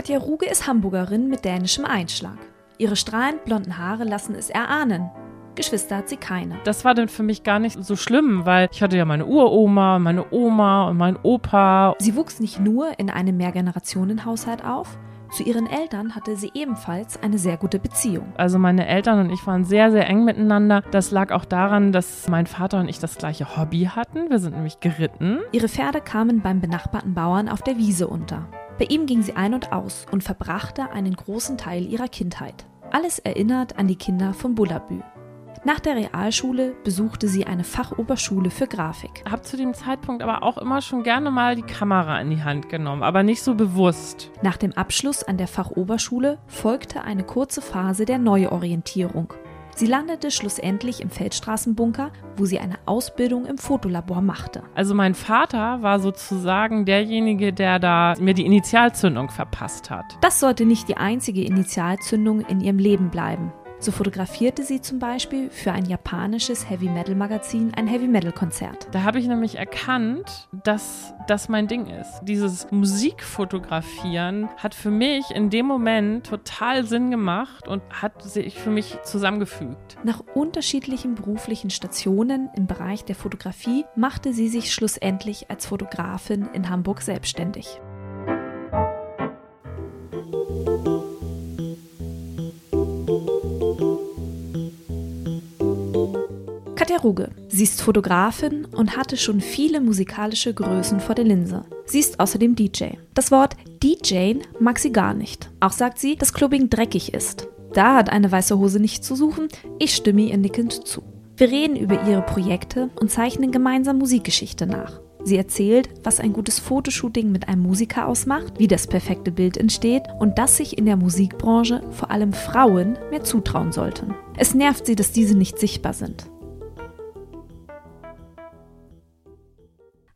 Katja Ruge ist Hamburgerin mit dänischem Einschlag. Ihre strahlend blonden Haare lassen es erahnen. Geschwister hat sie keine. Das war dann für mich gar nicht so schlimm, weil ich hatte ja meine Uroma, meine Oma und mein Opa. Sie wuchs nicht nur in einem Mehrgenerationenhaushalt auf, zu ihren Eltern hatte sie ebenfalls eine sehr gute Beziehung. Also meine Eltern und ich waren sehr, sehr eng miteinander. Das lag auch daran, dass mein Vater und ich das gleiche Hobby hatten. Wir sind nämlich geritten. Ihre Pferde kamen beim benachbarten Bauern auf der Wiese unter. Bei ihm ging sie ein und aus und verbrachte einen großen Teil ihrer Kindheit. Alles erinnert an die Kinder von Bullabü. Nach der Realschule besuchte sie eine Fachoberschule für Grafik. Habe zu dem Zeitpunkt aber auch immer schon gerne mal die Kamera in die Hand genommen, aber nicht so bewusst. Nach dem Abschluss an der Fachoberschule folgte eine kurze Phase der Neuorientierung. Sie landete schlussendlich im Feldstraßenbunker, wo sie eine Ausbildung im Fotolabor machte. Also mein Vater war sozusagen derjenige, der da mir die Initialzündung verpasst hat. Das sollte nicht die einzige Initialzündung in ihrem Leben bleiben. So fotografierte sie zum Beispiel für ein japanisches Heavy-Metal-Magazin ein Heavy-Metal-Konzert. Da habe ich nämlich erkannt, dass das mein Ding ist. Dieses Musikfotografieren hat für mich in dem Moment total Sinn gemacht und hat sich für mich zusammengefügt. Nach unterschiedlichen beruflichen Stationen im Bereich der Fotografie machte sie sich schlussendlich als Fotografin in Hamburg selbstständig. Katja Ruge. Sie ist Fotografin und hatte schon viele musikalische Größen vor der Linse. Sie ist außerdem DJ. Das Wort DJ mag sie gar nicht. Auch sagt sie, dass Clubbing dreckig ist. Da hat eine weiße Hose nichts zu suchen. Ich stimme ihr nickend zu. Wir reden über ihre Projekte und zeichnen gemeinsam Musikgeschichte nach. Sie erzählt, was ein gutes Fotoshooting mit einem Musiker ausmacht, wie das perfekte Bild entsteht und dass sich in der Musikbranche vor allem Frauen mehr zutrauen sollten. Es nervt sie, dass diese nicht sichtbar sind.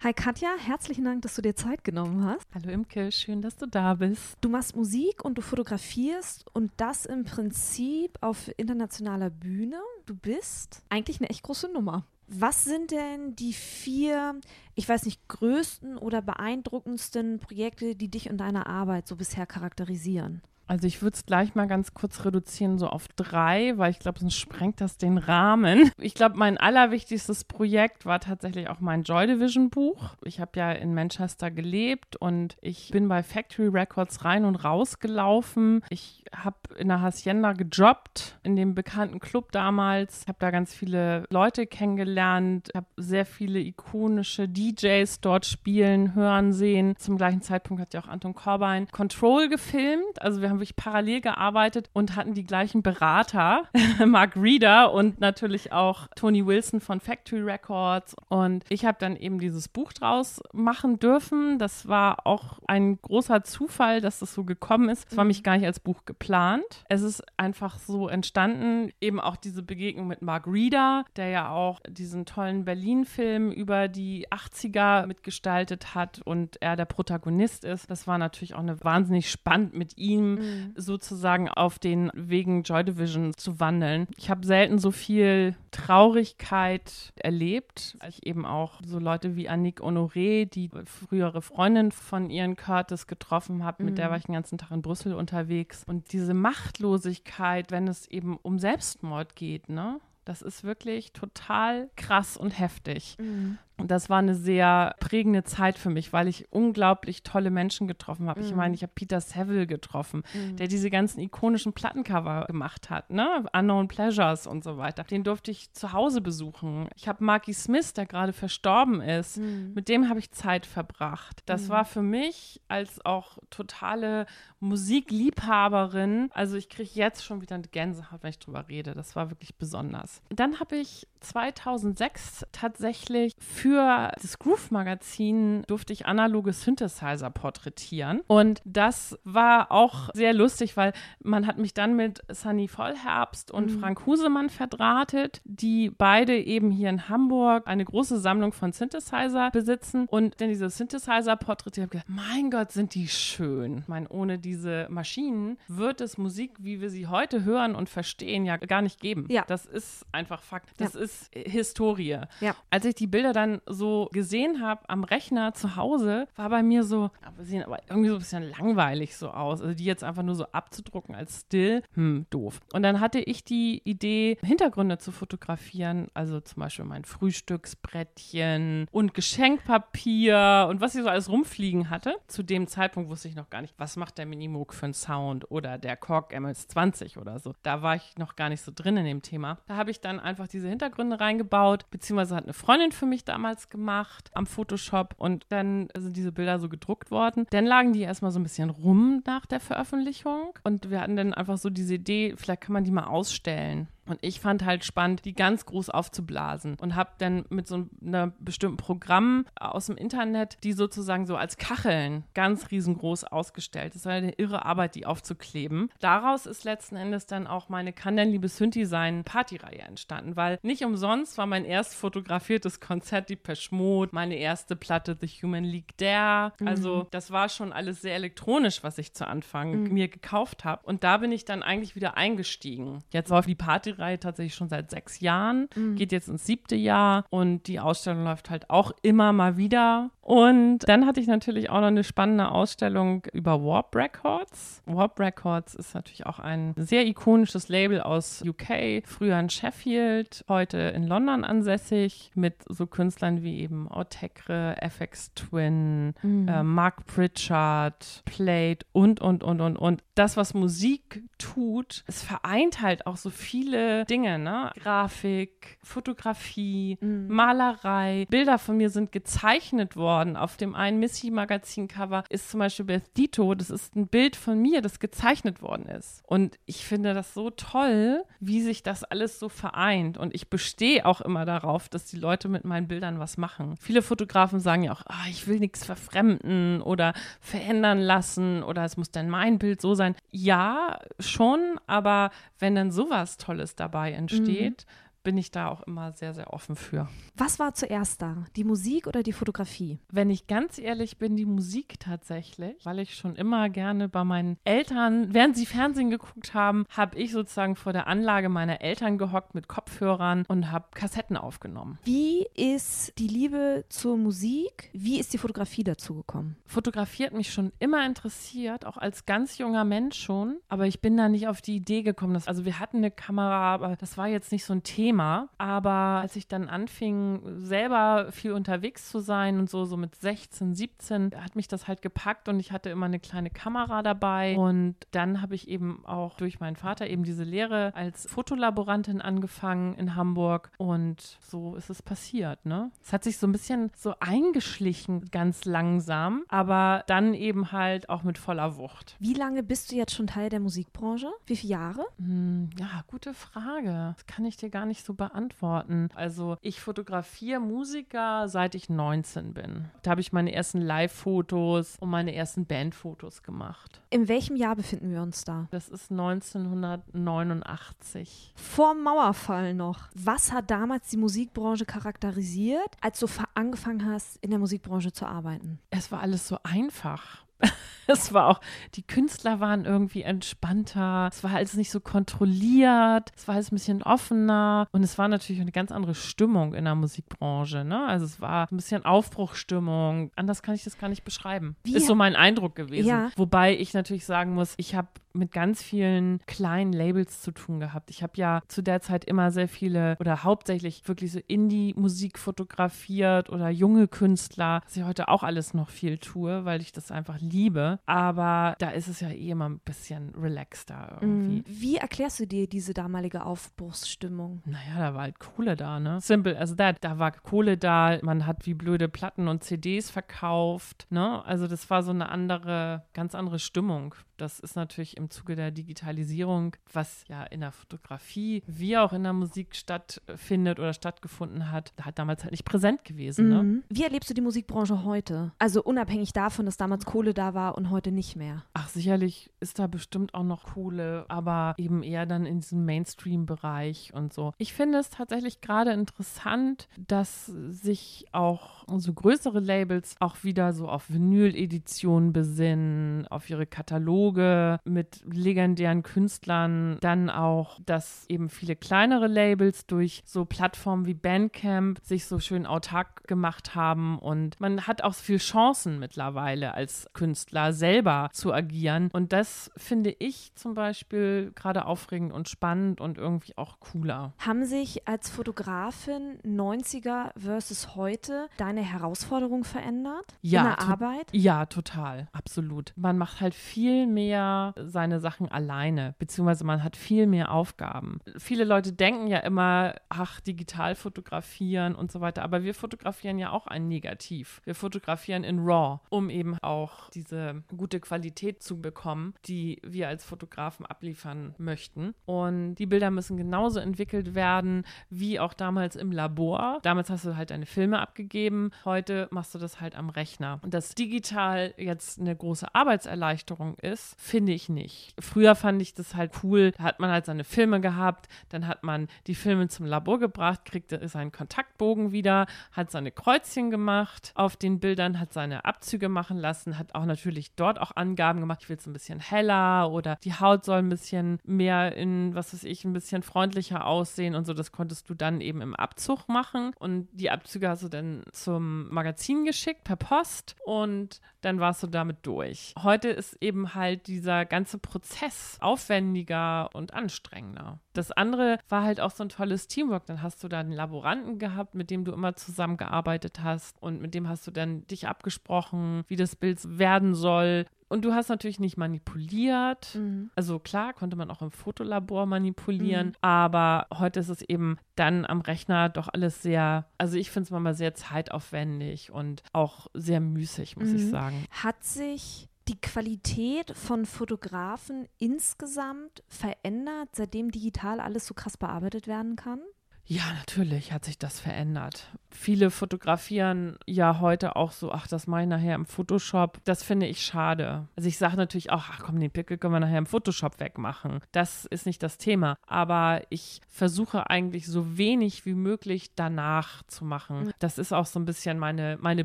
Hi Katja, herzlichen Dank, dass du dir Zeit genommen hast. Hallo Imke, schön, dass du da bist. Du machst Musik und du fotografierst und das im Prinzip auf internationaler Bühne. Du bist eigentlich eine echt große Nummer. Was sind denn die vier, ich weiß nicht, größten oder beeindruckendsten Projekte, die dich und deine Arbeit so bisher charakterisieren? Also ich würde es gleich mal ganz kurz reduzieren, so auf drei, weil ich glaube, sonst sprengt das den Rahmen. Ich glaube, mein allerwichtigstes Projekt war tatsächlich auch mein Joy Division Buch. Ich habe ja in Manchester gelebt und ich bin bei Factory Records rein und raus gelaufen. Ich habe in der Hacienda gejobbt, in dem bekannten Club damals. Habe da ganz viele Leute kennengelernt, habe sehr viele ikonische DJs dort spielen, hören, sehen. Zum gleichen Zeitpunkt hat ja auch Anton Corbijn Control gefilmt. Also wir wirklich parallel gearbeitet und hatten die gleichen Berater, Mark Reeder und natürlich auch Tony Wilson von Factory Records. Und ich habe dann eben dieses Buch draus machen dürfen. Das war auch ein großer Zufall, dass das so gekommen ist. Es war mich gar nicht als Buch geplant. Es ist einfach so entstanden, eben auch diese Begegnung mit Mark Reeder, der ja auch diesen tollen Berlin-Film über die 80er mitgestaltet hat und er der Protagonist ist. Das war natürlich auch eine wahnsinnig spannend mit ihm mhm. Sozusagen auf den Wegen Joy Division zu wandeln. Ich habe selten so viel Traurigkeit erlebt. Ich eben auch so Leute wie Annick Honoré, die frühere Freundin von Ian Curtis getroffen habe, mhm. mit der mhm. war ich den ganzen Tag in Brüssel unterwegs. Und diese Machtlosigkeit, wenn es eben um Selbstmord geht, ne? Das ist wirklich total krass und heftig. Mhm. Und das war eine sehr prägende Zeit für mich, weil ich unglaublich tolle Menschen getroffen habe. Mm. Ich mhm. meine, ich habe Peter Saville getroffen, mm. der diese ganzen ikonischen Plattencover gemacht hat, ne? Unknown Pleasures und so weiter. Den durfte ich zu Hause besuchen. Ich habe Marky Smith, der gerade verstorben ist, mm. mit dem habe ich Zeit verbracht. Das mhm. war für mich als auch totale Musikliebhaberin, also ich kriege jetzt schon wieder eine Gänsehaut, wenn ich drüber rede. Das war wirklich besonders. Dann habe ich 2006 tatsächlich für das Groove Magazin durfte ich analoge Synthesizer porträtieren und das war auch sehr lustig, weil man hat mich dann mit Sunny Vollherbst und mhm. Frank Husemann verdrahtet, die beide eben hier in Hamburg eine große Sammlung von Synthesizer besitzen und dann diese Synthesizer porträtiert habe gedacht, mein Gott, sind die schön. Ich meine, ohne diese Maschinen wird es Musik, wie wir sie heute hören und verstehen, ja gar nicht geben. Ja. Das ist einfach Fakt. Das ja. ist ist Historie. Ja. Als ich die Bilder dann so gesehen habe am Rechner zu Hause, war bei mir so, aber sehen aber irgendwie so ein bisschen langweilig so aus. Also die jetzt einfach nur so abzudrucken als Still, hm, doof. Und dann hatte ich die Idee, Hintergründe zu fotografieren, also zum Beispiel mein Frühstücksbrettchen und Geschenkpapier und was ich so alles rumfliegen hatte. Zu dem Zeitpunkt wusste ich noch gar nicht, was macht der Minimoog für einen Sound oder der Korg MS-20 oder so. Da war ich noch gar nicht so drin in dem Thema. Da habe ich dann einfach diese Hintergründe Hintergründe reingebaut, beziehungsweise hat eine Freundin für mich damals gemacht am Photoshop und dann sind diese Bilder so gedruckt worden. Dann lagen die erstmal so ein bisschen rum nach der Veröffentlichung und wir hatten dann einfach so diese Idee, vielleicht kann man die mal ausstellen. Und ich fand halt spannend, die ganz groß aufzublasen und habe dann mit so einem bestimmten Programm aus dem Internet die sozusagen so als Kacheln ganz riesengroß ausgestellt. Das war eine irre Arbeit, die aufzukleben. Daraus ist letzten Endes dann auch meine Kann denn liebes Hündi-Sein Partyreihe entstanden, weil nicht umsonst war mein erst fotografiertes Konzert die Peschmod, meine erste Platte The Human League There. Mhm. Also das war schon alles sehr elektronisch, was ich zu Anfang mhm. mir gekauft habe. Und da bin ich dann eigentlich wieder eingestiegen. Jetzt war die Party Reihe tatsächlich schon seit sechs Jahren, mhm. geht jetzt ins siebte Jahr und die Ausstellung läuft halt auch immer mal wieder. Und dann hatte ich natürlich auch noch eine spannende Ausstellung über Warp Records. Warp Records ist natürlich auch ein sehr ikonisches Label aus UK, früher in Sheffield, heute in London ansässig, mit so Künstlern wie eben Autekre, FX Twin, mhm. äh, Mark Pritchard, Plate und, und, und, und, und. Das, was Musik tut, es vereint halt auch so viele Dinge, ne? Grafik, Fotografie, mhm. Malerei. Bilder von mir sind gezeichnet worden worden. Auf dem einen Missy-Magazin-Cover ist zum Beispiel Beth Dito. Das ist ein Bild von mir, das gezeichnet worden ist. Und ich finde das so toll, wie sich das alles so vereint. Und ich bestehe auch immer darauf, dass die Leute mit meinen Bildern was machen. Viele Fotografen sagen ja auch, oh, ich will nichts verfremden oder verändern lassen oder es muss dann mein Bild so sein. Ja, schon, aber wenn dann sowas Tolles dabei entsteht, mhm bin ich da auch immer sehr, sehr offen für. Was war zuerst da? Die Musik oder die Fotografie? Wenn ich ganz ehrlich bin, die Musik tatsächlich, weil ich schon immer gerne bei meinen Eltern, während sie Fernsehen geguckt haben, habe ich sozusagen vor der Anlage meiner Eltern gehockt mit Kopfhörern und habe Kassetten aufgenommen. Wie ist die Liebe zur Musik? Wie ist die Fotografie dazu gekommen? Fotografie hat mich schon immer interessiert, auch als ganz junger Mensch schon, aber ich bin da nicht auf die Idee gekommen. Dass, also wir hatten eine Kamera, aber das war jetzt nicht so ein Thema Thema. Aber als ich dann anfing, selber viel unterwegs zu sein und so, so mit 16, 17, hat mich das halt gepackt und ich hatte immer eine kleine Kamera dabei. Und dann habe ich eben auch durch meinen Vater eben diese Lehre als Fotolaborantin angefangen in Hamburg. Und so ist es passiert, ne? Es hat sich so ein bisschen so eingeschlichen, ganz langsam, aber dann eben halt auch mit voller Wucht. Wie lange bist du jetzt schon Teil der Musikbranche? Wie viele Jahre? Hm, ja, gute Frage. Das kann ich dir gar nicht zu beantworten. Also ich fotografiere Musiker, seit ich 19 bin. Da habe ich meine ersten Live-Fotos und meine ersten Bandfotos gemacht. In welchem Jahr befinden wir uns da? Das ist 1989. Vor Mauerfall noch. Was hat damals die Musikbranche charakterisiert, als du angefangen hast, in der Musikbranche zu arbeiten? Es war alles so einfach. es war auch, die Künstler waren irgendwie entspannter, es war alles nicht so kontrolliert, es war alles ein bisschen offener und es war natürlich eine ganz andere Stimmung in der Musikbranche. Ne? Also es war ein bisschen Aufbruchstimmung. Anders kann ich das gar nicht beschreiben. Wie? Ist so mein Eindruck gewesen. Ja. Wobei ich natürlich sagen muss, ich habe mit ganz vielen kleinen Labels zu tun gehabt. Ich habe ja zu der Zeit immer sehr viele oder hauptsächlich wirklich so Indie-Musik fotografiert oder junge Künstler, was ich heute auch alles noch viel tue, weil ich das einfach liebe. Aber da ist es ja eh immer ein bisschen relaxter irgendwie. Mhm. Wie erklärst du dir diese damalige Aufbruchsstimmung? Naja, da war halt Kohle da, ne? Simple as that. Da war Kohle da, man hat wie blöde Platten und CDs verkauft, ne? Also das war so eine andere, ganz andere Stimmung. Das ist natürlich im Zuge der Digitalisierung, was ja in der Fotografie wie auch in der Musik stattfindet oder stattgefunden hat, hat damals halt nicht präsent gewesen. Ne? Mhm. Wie erlebst du die Musikbranche heute? Also unabhängig davon, dass damals Kohle da war und heute nicht mehr. Ach, sicherlich ist da bestimmt auch noch Kohle, aber eben eher dann in diesem Mainstream-Bereich und so. Ich finde es tatsächlich gerade interessant, dass sich auch so größere Labels auch wieder so auf Vinyl-Editionen besinnen, auf ihre Kataloge Kataloge mit legendären Künstlern, dann auch, dass eben viele kleinere Labels durch so Plattformen wie Bandcamp sich so schön autark gemacht haben und man hat auch viel Chancen mittlerweile als Künstler selber zu agieren und das finde ich zum Beispiel gerade aufregend und spannend und irgendwie auch cooler. Haben sich als Fotografin 90er versus heute deine Herausforderungen verändert ja, in der Arbeit? Ja, total, absolut. Man macht halt viel mehr seine Sachen alleine, beziehungsweise man hat viel mehr Aufgaben. Viele Leute denken ja immer, ach, digital fotografieren und so weiter, aber wir fotografieren ja auch ein Negativ. Wir fotografieren in RAW, um eben auch diese gute Qualität zu bekommen, die wir als Fotografen abliefern möchten. Und die Bilder müssen genauso entwickelt werden wie auch damals im Labor. Damals hast du halt deine Filme abgegeben, heute machst du das halt am Rechner. Und dass digital jetzt eine große Arbeitserleichterung ist, finde ich nicht. Früher fand ich das halt cool. Da hat man halt seine Filme gehabt, dann hat man die Filme zum Labor gebracht, kriegte seinen Kontaktbogen wieder, hat seine Kreuzchen gemacht auf den Bildern, hat seine Abzüge machen lassen, hat auch natürlich dort auch Angaben gemacht, ich will es ein bisschen heller oder die Haut soll ein bisschen mehr in, was weiß ich, ein bisschen freundlicher aussehen und so. Das konntest du dann eben im Abzug machen und die Abzüge hast du dann zum Magazin geschickt per Post und dann warst du damit durch. Heute ist eben halt dieser ganze Prozess aufwendiger und anstrengender. Das andere war halt auch so ein tolles Teamwork. Dann hast du da einen Laboranten gehabt, mit dem du immer zusammengearbeitet hast und mit dem hast du dann dich abgesprochen, wie das Bild werden soll. Und du hast natürlich nicht manipuliert. Mhm. Also klar, konnte man auch im Fotolabor manipulieren, mhm. aber heute ist es eben dann am Rechner doch alles sehr, also ich finde es manchmal sehr zeitaufwendig und auch sehr müßig, muss mhm. ich sagen. Hat sich die Qualität von Fotografen insgesamt verändert, seitdem digital alles so krass bearbeitet werden kann? Ja, natürlich hat sich das verändert. Viele fotografieren ja heute auch so, ach, das mache ich nachher im Photoshop. Das finde ich schade. Also ich sage natürlich auch, ach komm, den Pickel können wir nachher im Photoshop wegmachen. Das ist nicht das Thema. Aber ich versuche eigentlich so wenig wie möglich danach zu machen. Das ist auch so ein bisschen meine, meine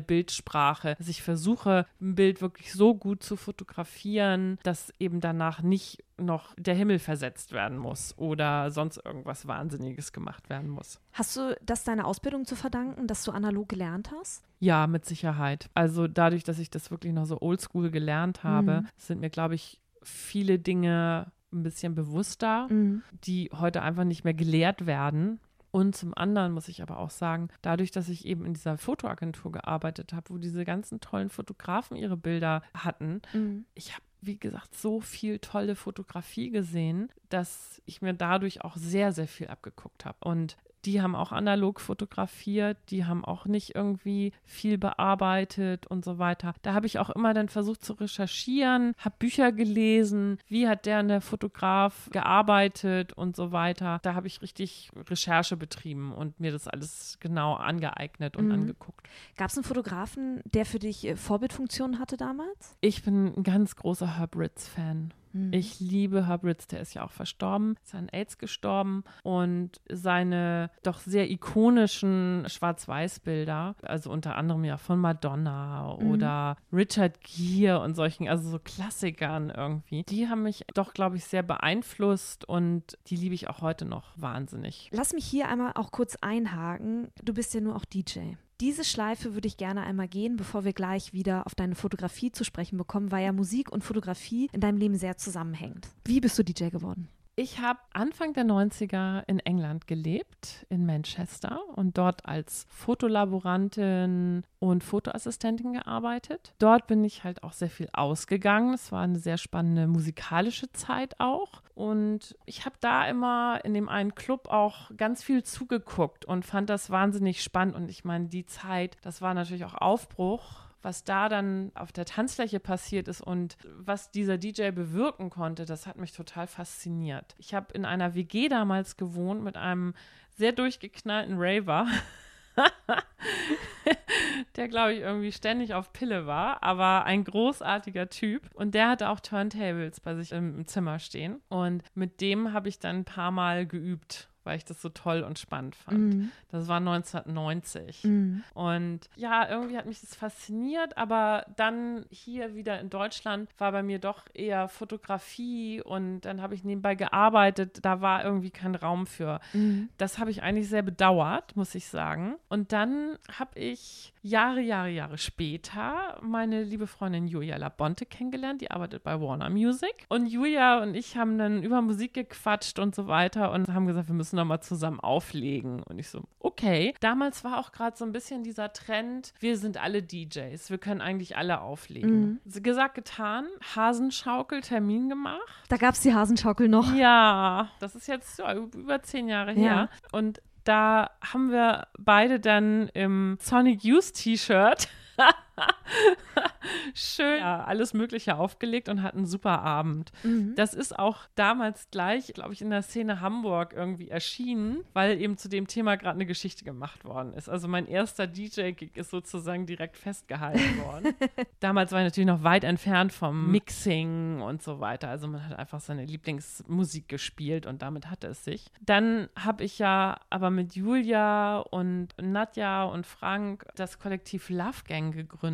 Bildsprache. Also ich versuche, ein Bild wirklich so gut zu fotografieren, dass eben danach nicht noch der Himmel versetzt werden muss oder sonst irgendwas Wahnsinniges gemacht werden muss. Hast du das deiner Ausbildung zu verdanken, dass du analog gelernt hast? Ja, mit Sicherheit. Also dadurch, dass ich das wirklich noch so oldschool gelernt habe, mhm. sind mir, glaube ich, viele Dinge ein bisschen bewusster, mhm. die heute einfach nicht mehr gelehrt werden. Und zum anderen muss ich aber auch sagen, dadurch, dass ich eben in dieser Fotoagentur gearbeitet habe, wo diese ganzen tollen Fotografen ihre Bilder hatten, mhm. ich habe wie gesagt, so viel tolle Fotografie gesehen, dass ich mir dadurch auch sehr, sehr viel abgeguckt habe. Und die haben auch analog fotografiert, die haben auch nicht irgendwie viel bearbeitet und so weiter. Da habe ich auch immer dann versucht zu recherchieren, habe Bücher gelesen, wie hat der der Fotograf gearbeitet und so weiter. Da habe ich richtig Recherche betrieben und mir das alles genau angeeignet und mhm. angeguckt. Gab es einen Fotografen, der für dich äh, Vorbildfunktion hatte damals? Ich bin ein ganz großer Herb Ritz-Fan. Mhm. Ich liebe Herb Ritz, der ist ja auch verstorben, ist an AIDS gestorben und seine doch sehr ikonischen Schwarz-Weiß-Bilder, also unter anderem ja von Madonna mhm. oder Richard Gere und solchen, also so Klassikern irgendwie, die haben mich doch, glaube ich, sehr beeinflusst und die liebe ich auch heute noch wahnsinnig. Lass mich hier einmal auch kurz einhaken. Du bist ja nur auch DJ. Diese Schleife würde ich gerne einmal gehen, bevor wir gleich wieder auf deine Fotografie zu sprechen bekommen, weil ja Musik und Fotografie in deinem Leben sehr zusammenhängt. Wie bist du DJ geworden? Ich habe Anfang der 90er in England gelebt, in Manchester, und dort als Fotolaborantin und Fotoassistentin gearbeitet. Dort bin ich halt auch sehr viel ausgegangen. Es war eine sehr spannende musikalische Zeit auch. Und ich habe da immer in dem einen Club auch ganz viel zugeguckt und fand das wahnsinnig spannend. Und ich meine, die Zeit, das war natürlich auch Aufbruch was da dann auf der Tanzfläche passiert ist und was dieser DJ bewirken konnte, das hat mich total fasziniert. Ich habe in einer WG damals gewohnt mit einem sehr durchgeknallten Raver. der, glaube ich, irgendwie ständig auf Pille war, aber ein großartiger Typ. Und der hatte auch Turntables bei sich im, im Zimmer stehen. Und mit dem habe ich dann ein paar Mal geübt weil ich das so toll und spannend fand. Mhm. Das war 1990. Mhm. Und ja, irgendwie hat mich das fasziniert, aber dann hier wieder in Deutschland war bei mir doch eher Fotografie und dann habe ich nebenbei gearbeitet. Da war irgendwie kein Raum für. Mhm. Das habe ich eigentlich sehr bedauert, muss ich sagen. Und dann habe ich Jahre, Jahre, Jahre später meine liebe Freundin Julia Labonte kennengelernt. Die arbeitet bei Warner Music. Und Julia und ich haben dann über Musik gequatscht und so weiter und haben gesagt, wir müssen nochmal zusammen auflegen. Und ich so, okay. Damals war auch gerade so ein bisschen dieser Trend, wir sind alle DJs, wir können eigentlich alle auflegen. Mhm. Gesagt, getan, Hasenschaukel, Termin gemacht. Da gab es die Hasenschaukel noch. Ja, das ist jetzt ja, über zehn Jahre her. Ja. Und da haben wir beide dann im Sonic Youth T-Shirt schön ja, alles Mögliche aufgelegt und hatten einen super Abend. Mhm. Das ist auch damals gleich, glaube ich, in der Szene Hamburg irgendwie erschienen, weil eben zu dem Thema gerade eine Geschichte gemacht worden ist. Also mein erster DJ-Gig ist sozusagen direkt festgehalten worden. damals war ich natürlich noch weit entfernt vom mhm. Mixing und so weiter. Also man hat einfach seine Lieblingsmusik gespielt und damit hatte es sich. Dann habe ich ja aber mit Julia und Nadja und Frank das Kollektiv Love Gang gegründet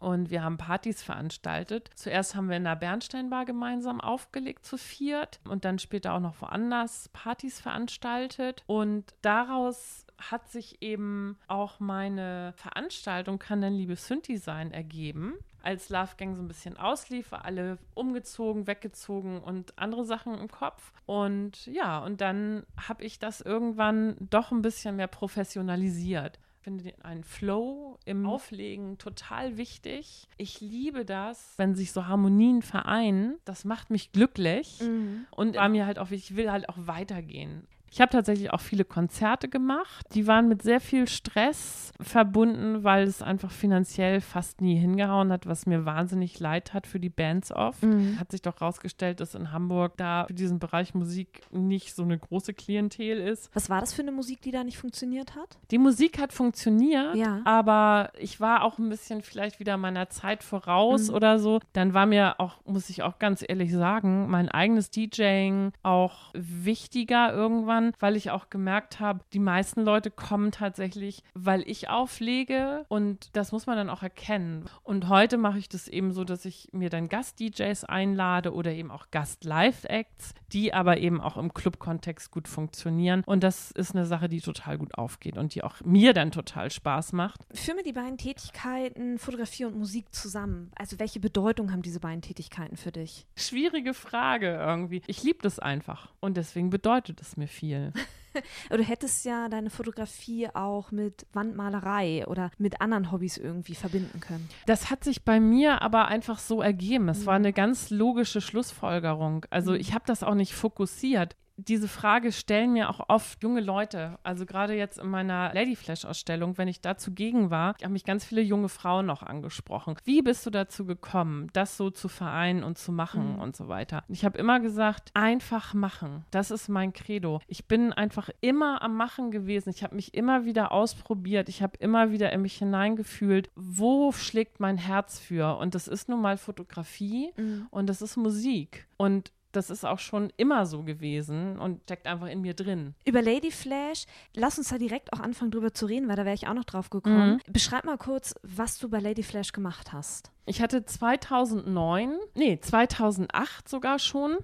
und wir haben Partys veranstaltet. Zuerst haben wir in der Bernsteinbar gemeinsam aufgelegt zu viert und dann später auch noch woanders Partys veranstaltet. Und daraus hat sich eben auch meine Veranstaltung Kann denn Liebe Synthi sein ergeben. Als Love Gang so ein bisschen auslief, war alle umgezogen, weggezogen und andere Sachen im Kopf. Und ja, und dann habe ich das irgendwann doch ein bisschen mehr professionalisiert finde einen Flow im. Auflegen total wichtig. Ich liebe das, wenn sich so Harmonien vereinen. Das macht mich glücklich. Mhm. Und war mir halt auch, ich will halt auch weitergehen. Ich habe tatsächlich auch viele Konzerte gemacht. Die waren mit sehr viel Stress verbunden, weil es einfach finanziell fast nie hingehauen hat, was mir wahnsinnig leid hat für die Bands oft. Mhm. Hat sich doch rausgestellt, dass in Hamburg da für diesen Bereich Musik nicht so eine große Klientel ist. Was war das für eine Musik, die da nicht funktioniert hat? Die Musik hat funktioniert, ja. aber ich war auch ein bisschen vielleicht wieder meiner Zeit voraus mhm. oder so. Dann war mir auch, muss ich auch ganz ehrlich sagen, mein eigenes DJing auch wichtiger irgendwann weil ich auch gemerkt habe, die meisten Leute kommen tatsächlich, weil ich auflege und das muss man dann auch erkennen. Und heute mache ich das eben so, dass ich mir dann Gast-DJs einlade oder eben auch Gast-Live-Acts, die aber eben auch im Club-Kontext gut funktionieren. Und das ist eine Sache, die total gut aufgeht und die auch mir dann total Spaß macht. Führe mir die beiden Tätigkeiten, Fotografie und Musik zusammen. Also welche Bedeutung haben diese beiden Tätigkeiten für dich? Schwierige Frage irgendwie. Ich liebe das einfach und deswegen bedeutet es mir viel viel. du hättest ja deine Fotografie auch mit Wandmalerei oder mit anderen Hobbys irgendwie verbinden können. Das hat sich bei mir aber einfach so ergeben. Es mhm. war eine ganz logische Schlussfolgerung. Also mhm. ich habe das auch nicht fokussiert diese Frage stellen mir auch oft junge Leute. Also gerade jetzt in meiner Ladyflash-Ausstellung, wenn ich da zugegen war, haben mich ganz viele junge Frauen noch angesprochen. Wie bist du dazu gekommen, das so zu vereinen und zu machen mhm. und so weiter? Ich habe immer gesagt, einfach machen. Das ist mein Credo. Ich bin einfach immer am Machen gewesen. Ich habe mich immer wieder ausprobiert. Ich habe immer wieder in mich hineingefühlt, wo schlägt mein Herz für? Und das ist nun mal Fotografie mhm. und das ist Musik. Und das ist auch schon immer so gewesen und steckt einfach in mir drin. Über Lady Flash, lass uns da direkt auch anfangen drüber zu reden, weil da wäre ich auch noch drauf gekommen. Mhm. Beschreib mal kurz, was du bei Lady Flash gemacht hast. Ich hatte 2009, nee, 2008 sogar schon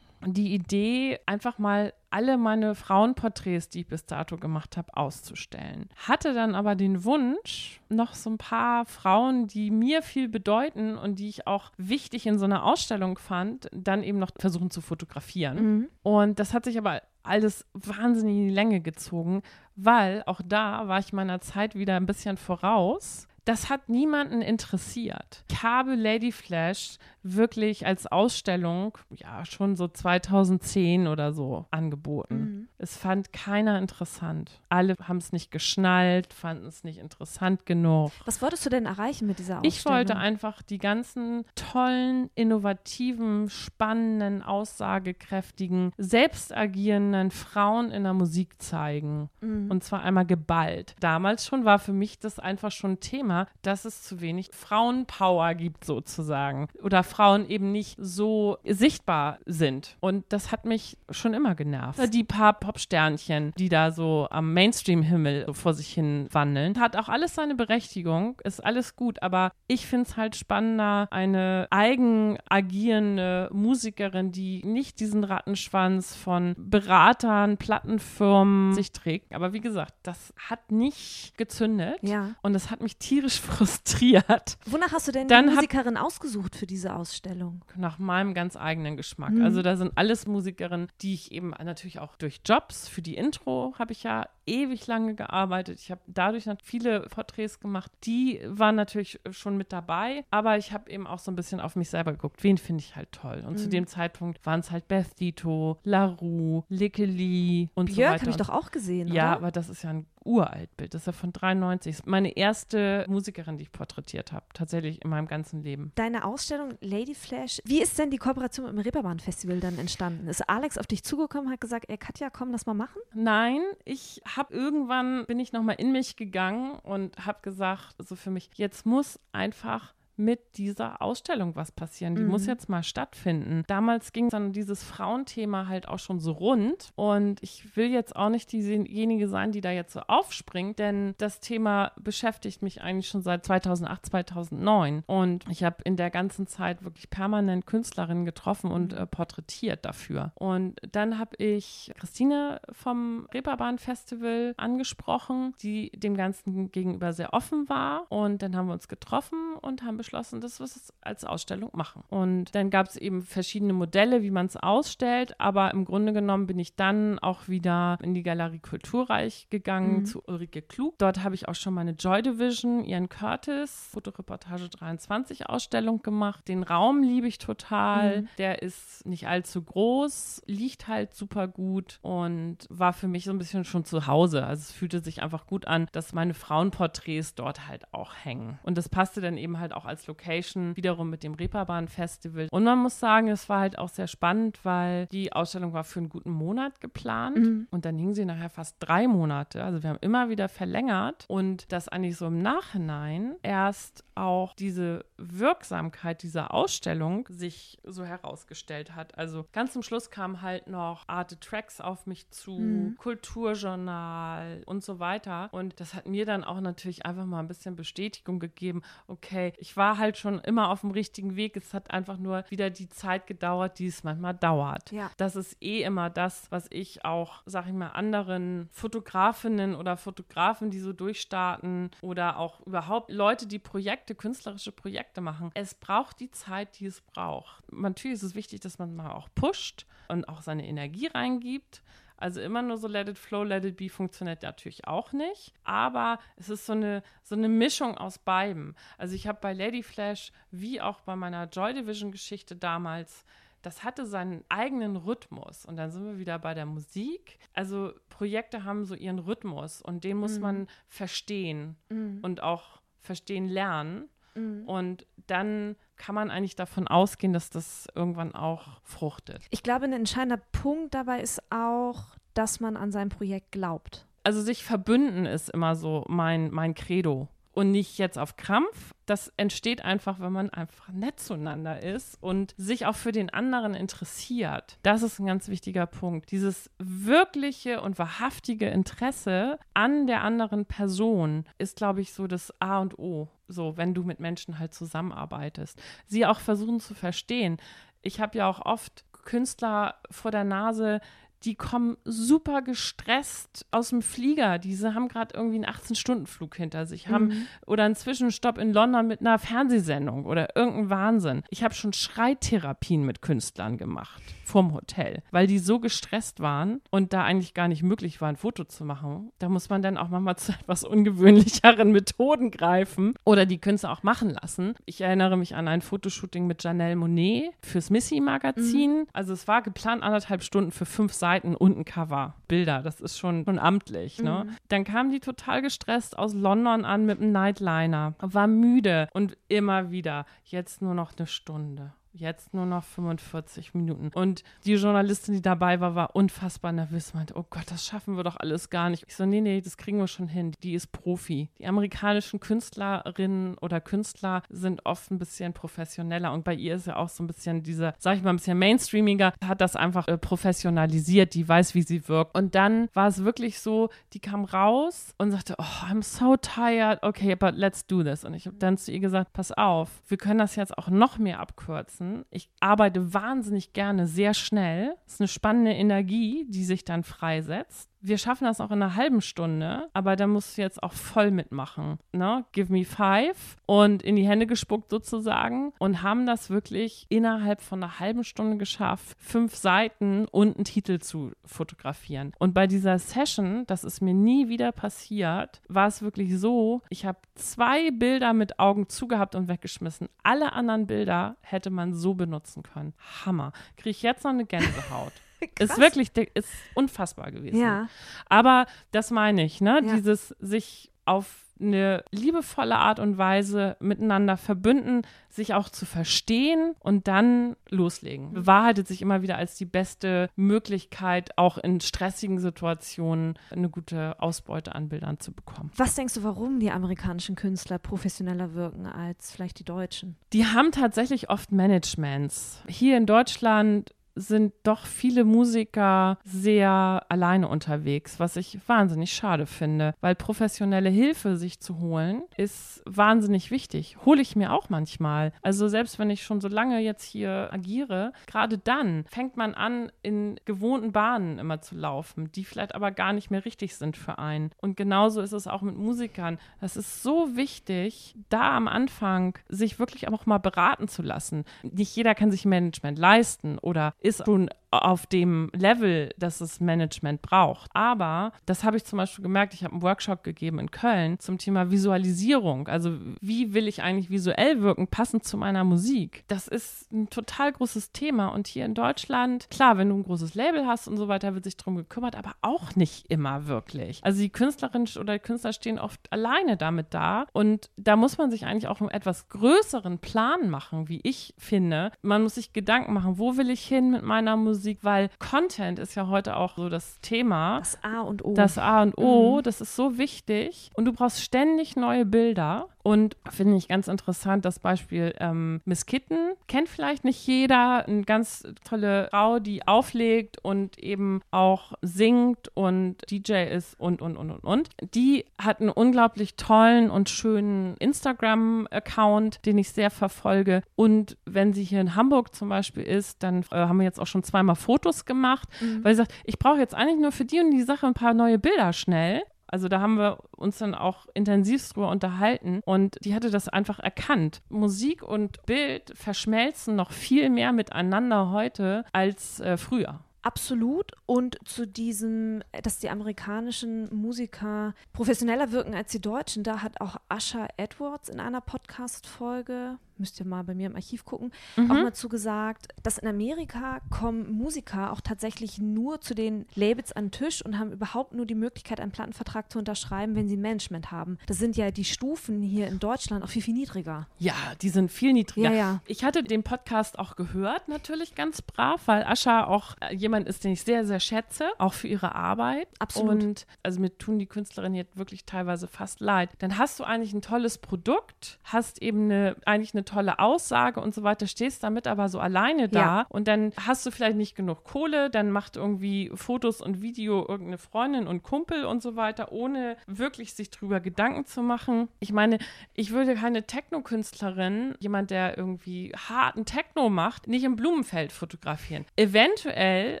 die Idee, einfach mal alle meine Frauenporträts, die ich bis dato gemacht habe, auszustellen. Hatte dann aber den Wunsch, noch so ein paar Frauen, die mir viel bedeuten und die ich auch wichtig in so einer Ausstellung fand, dann eben noch versuchen zu fotografieren. Mhm. Und das hat sich aber alles wahnsinnig in die Länge gezogen, weil auch da war ich meiner Zeit wieder ein bisschen voraus. Das hat niemanden interessiert. Ich habe Lady Flash wirklich als Ausstellung, ja, schon so 2010 oder so angeboten. Mhm. Es fand keiner interessant. Alle haben es nicht geschnallt, fanden es nicht interessant genug. Was wolltest du denn erreichen mit dieser Ausstellung? Ich wollte einfach die ganzen tollen, innovativen, spannenden, aussagekräftigen, selbst agierenden Frauen in der Musik zeigen. Mhm. Und zwar einmal geballt. Damals schon war für mich das einfach schon ein Thema, dass es zu wenig Frauenpower gibt sozusagen. Oder Frauen eben nicht so sichtbar sind. Und das hat mich schon immer genervt. Die paar Popsternchen, die da so am Mainstream-Himmel so vor sich hin wandeln, hat auch alles seine Berechtigung, ist alles gut. Aber ich finde es halt spannender, eine eigen agierende Musikerin, die nicht diesen Rattenschwanz von Beratern, Plattenfirmen sich trägt. Aber wie gesagt, das hat nicht gezündet. Ja. Und das hat mich tierisch frustriert. Wonach hast du denn Dann die Musikerin ausgesucht für diese Ausstellung? Ausstellung? Nach meinem ganz eigenen Geschmack. Mhm. Also da sind alles Musikerinnen, die ich eben natürlich auch durch Jobs, für die Intro habe ich ja ewig lange gearbeitet. Ich habe dadurch viele Porträts gemacht. Die waren natürlich schon mit dabei, aber ich habe eben auch so ein bisschen auf mich selber geguckt. Wen finde ich halt toll? Und mhm. zu dem Zeitpunkt waren es halt Beth Dito, LaRue, Lickely und Björk so weiter. habe ich doch auch gesehen, Ja, oder? aber das ist ja ein uralt Bild. Das ist ja von 93. Meine erste Musikerin, die ich porträtiert habe, tatsächlich in meinem ganzen Leben. Deine Ausstellung Lady Flash, wie ist denn die Kooperation mit dem Reeperbahn Festival dann entstanden? Ist Alex auf dich zugekommen, hat gesagt, ey Katja, komm, lass mal machen? Nein, ich habe irgendwann, bin ich nochmal in mich gegangen und habe gesagt, so für mich, jetzt muss einfach mit dieser Ausstellung was passieren. Die mhm. muss jetzt mal stattfinden. Damals ging dann dieses Frauenthema halt auch schon so rund und ich will jetzt auch nicht diejenige sein, die da jetzt so aufspringt, denn das Thema beschäftigt mich eigentlich schon seit 2008, 2009 und ich habe in der ganzen Zeit wirklich permanent Künstlerinnen getroffen und mhm. äh, porträtiert dafür. Und dann habe ich Christine vom Reeperbahn Festival angesprochen, die dem Ganzen gegenüber sehr offen war und dann haben wir uns getroffen und haben beschlossen, dass wir es als Ausstellung machen. Und dann gab es eben verschiedene Modelle, wie man es ausstellt, aber im Grunde genommen bin ich dann auch wieder in die Galerie Kulturreich gegangen mhm. zu Ulrike Klug. Dort habe ich auch schon meine Joy Division, Ian Curtis, Fotoreportage 23 Ausstellung gemacht. Den Raum liebe ich total. Mhm. Der ist nicht allzu groß, liegt halt super gut und war für mich so ein bisschen schon zu Hause. Also es fühlte sich einfach gut an, dass meine Frauenporträts dort halt auch hängen. Und das passte dann eben halt auch als Location wiederum mit dem Reeperbahn Festival. Und man muss sagen, es war halt auch sehr spannend, weil die Ausstellung war für einen guten Monat geplant mhm. und dann hing sie nachher fast drei Monate. Also wir haben immer wieder verlängert und das eigentlich so im Nachhinein erst auch diese Wirksamkeit dieser Ausstellung sich so herausgestellt hat. Also ganz zum Schluss kam halt noch Arte Tracks auf mich zu, mhm. Kulturjournal und so weiter. Und das hat mir dann auch natürlich einfach mal ein bisschen Bestätigung gegeben. Okay, ich war war halt schon immer auf dem richtigen Weg. Es hat einfach nur wieder die Zeit gedauert, die es manchmal dauert. Ja. Das ist eh immer das, was ich auch, sag ich mal, anderen Fotografinnen oder Fotografen, die so durchstarten oder auch überhaupt Leute, die Projekte, künstlerische Projekte machen. Es braucht die Zeit, die es braucht. Natürlich ist es wichtig, dass man mal auch pusht und auch seine Energie reingibt. Also immer nur so Let it flow, let it be funktioniert natürlich auch nicht. Aber es ist so eine, so eine Mischung aus beiden. Also ich habe bei Lady Flash wie auch bei meiner Joy Division Geschichte damals das hatte seinen eigenen Rhythmus. Und dann sind wir wieder bei der Musik. Also Projekte haben so ihren Rhythmus und den muss mhm. man verstehen mhm. und auch verstehen lernen. Mhm. Und dann kann man eigentlich davon ausgehen, dass das irgendwann auch fruchtet. Ich glaube, ein entscheidender Punkt dabei ist auch, dass man an sein Projekt glaubt. Also sich verbünden ist immer so mein, mein Credo und nicht jetzt auf Krampf. Das entsteht einfach, wenn man einfach nett zueinander ist und sich auch für den anderen interessiert. Das ist ein ganz wichtiger Punkt. Dieses wirkliche und wahrhaftige Interesse an der anderen Person ist, glaube ich, so das A und O. So, wenn du mit Menschen halt zusammenarbeitest. Sie auch versuchen zu verstehen. Ich habe ja auch oft Künstler vor der Nase, die kommen super gestresst aus dem Flieger. Diese haben gerade irgendwie einen 18-Stunden-Flug hinter sich, haben mhm. oder einen Zwischenstopp in London mit einer Fernsehsendung oder irgendein Wahnsinn. Ich habe schon Schreitherapien mit Künstlern gemacht vorm Hotel, weil die so gestresst waren und da eigentlich gar nicht möglich war, ein Foto zu machen. Da muss man dann auch manchmal zu etwas ungewöhnlicheren Methoden greifen oder die Künstler auch machen lassen. Ich erinnere mich an ein Fotoshooting mit Janelle Monet fürs Missy-Magazin. Mhm. Also es war geplant anderthalb Stunden für fünf Seiten und ein Cover. Bilder, das ist schon, schon amtlich. Ne? Mhm. Dann kam die total gestresst aus London an mit einem Nightliner, war müde und immer wieder, jetzt nur noch eine Stunde Jetzt nur noch 45 Minuten. Und die Journalistin, die dabei war, war unfassbar nervös, meinte, oh Gott, das schaffen wir doch alles gar nicht. Ich so, nee, nee, das kriegen wir schon hin. Die ist Profi. Die amerikanischen Künstlerinnen oder Künstler sind oft ein bisschen professioneller. Und bei ihr ist ja auch so ein bisschen dieser, sag ich mal, ein bisschen mainstreamiger, hat das einfach äh, professionalisiert. Die weiß, wie sie wirkt. Und dann war es wirklich so, die kam raus und sagte, oh, I'm so tired. Okay, but let's do this. Und ich habe dann zu ihr gesagt, pass auf, wir können das jetzt auch noch mehr abkürzen lassen. Ich arbeite wahnsinnig gerne sehr schnell. Es ist eine spannende Energie, die sich dann freisetzt wir schaffen das auch in einer halben Stunde, aber da musst du jetzt auch voll mitmachen. Ne? Give me five und in die Hände gespuckt sozusagen und haben das wirklich innerhalb von einer halben Stunde geschafft, fünf Seiten und einen Titel zu fotografieren. Und bei dieser Session, das ist mir nie wieder passiert, war es wirklich so, ich habe zwei Bilder mit Augen zugehabt und weggeschmissen. Alle anderen Bilder hätte man so benutzen können. Hammer. Kriege ich jetzt noch eine Gänsehaut. Krass. Ist wirklich, ist unfassbar gewesen. Ja. Aber das meine ich, ne? Ja. Dieses sich auf eine liebevolle Art und Weise miteinander verbünden, sich auch zu verstehen und dann loslegen. Bewahrheitet sich immer wieder als die beste Möglichkeit, auch in stressigen Situationen eine gute Ausbeute an Bildern zu bekommen. Was denkst du, warum die amerikanischen Künstler professioneller wirken als vielleicht die deutschen? Die haben tatsächlich oft Managements. Hier in Deutschland sind doch viele Musiker sehr alleine unterwegs, was ich wahnsinnig schade finde, weil professionelle Hilfe sich zu holen ist wahnsinnig wichtig. Hole ich mir auch manchmal. Also selbst wenn ich schon so lange jetzt hier agiere, gerade dann fängt man an, in gewohnten Bahnen immer zu laufen, die vielleicht aber gar nicht mehr richtig sind für einen. Und genauso ist es auch mit Musikern. Das ist so wichtig, da am Anfang sich wirklich auch mal beraten zu lassen. Nicht jeder kann sich Management leisten oder ist schon auf dem Level, das das Management braucht. Aber das habe ich zum Beispiel gemerkt, ich habe einen Workshop gegeben in Köln zum Thema Visualisierung. Also wie will ich eigentlich visuell wirken, passend zu meiner Musik? Das ist ein total großes Thema. Und hier in Deutschland, klar, wenn du ein großes Label hast und so weiter, wird sich darum gekümmert, aber auch nicht immer wirklich. Also die Künstlerin oder Künstler stehen oft alleine damit da. Und da muss man sich eigentlich auch einen etwas größeren Plan machen, wie ich finde. Man muss sich Gedanken machen, wo will ich hin mit meiner Musik? Musik, weil Content ist ja heute auch so das Thema. Das A und O. Das A und O, mhm. das ist so wichtig. Und du brauchst ständig neue Bilder. Und finde ich ganz interessant, das Beispiel ähm, Miss Kitten. Kennt vielleicht nicht jeder. Eine ganz tolle Frau, die auflegt und eben auch singt und DJ ist und, und, und, und, und. Die hat einen unglaublich tollen und schönen Instagram-Account, den ich sehr verfolge. Und wenn sie hier in Hamburg zum Beispiel ist, dann äh, haben wir jetzt auch schon zweimal Fotos gemacht, mhm. weil sie sagt, ich brauche jetzt eigentlich nur für die und die Sache ein paar neue Bilder schnell. Also da haben wir uns dann auch intensiv drüber unterhalten und die hatte das einfach erkannt. Musik und Bild verschmelzen noch viel mehr miteinander heute als äh, früher. Absolut. Und zu diesem, dass die amerikanischen Musiker professioneller wirken als die deutschen, da hat auch Asha Edwards in einer Podcast-Folge müsst ihr mal bei mir im Archiv gucken, Mhm. auch mal zu gesagt, dass in Amerika kommen Musiker auch tatsächlich nur zu den Labels an den Tisch und haben überhaupt nur die Möglichkeit, einen Plattenvertrag zu unterschreiben, wenn sie ein Management haben. Das sind ja die Stufen hier in Deutschland auch viel, viel niedriger. Ja, die sind viel niedriger. Ja, ja. Ich hatte den Podcast auch gehört, natürlich ganz brav, weil Ascha auch äh, jemand ist, den ich sehr, sehr schätze, auch für ihre Arbeit. Absolut. Und also mir tun die Künstlerinnen jetzt wirklich teilweise fast leid. Dann hast du eigentlich ein tolles Produkt, hast eben eine, eigentlich eine tolle Aussage und so weiter, stehst damit aber so alleine da Ja. und dann hast du vielleicht nicht genug Kohle, dann macht irgendwie Fotos und Video irgendeine Freundin und Kumpel und so weiter, ohne wirklich sich drüber Gedanken zu machen. Ich meine, ich würde keine Techno-Künstlerin, jemand, der irgendwie harten Techno macht, nicht im Blumenfeld fotografieren. Eventuell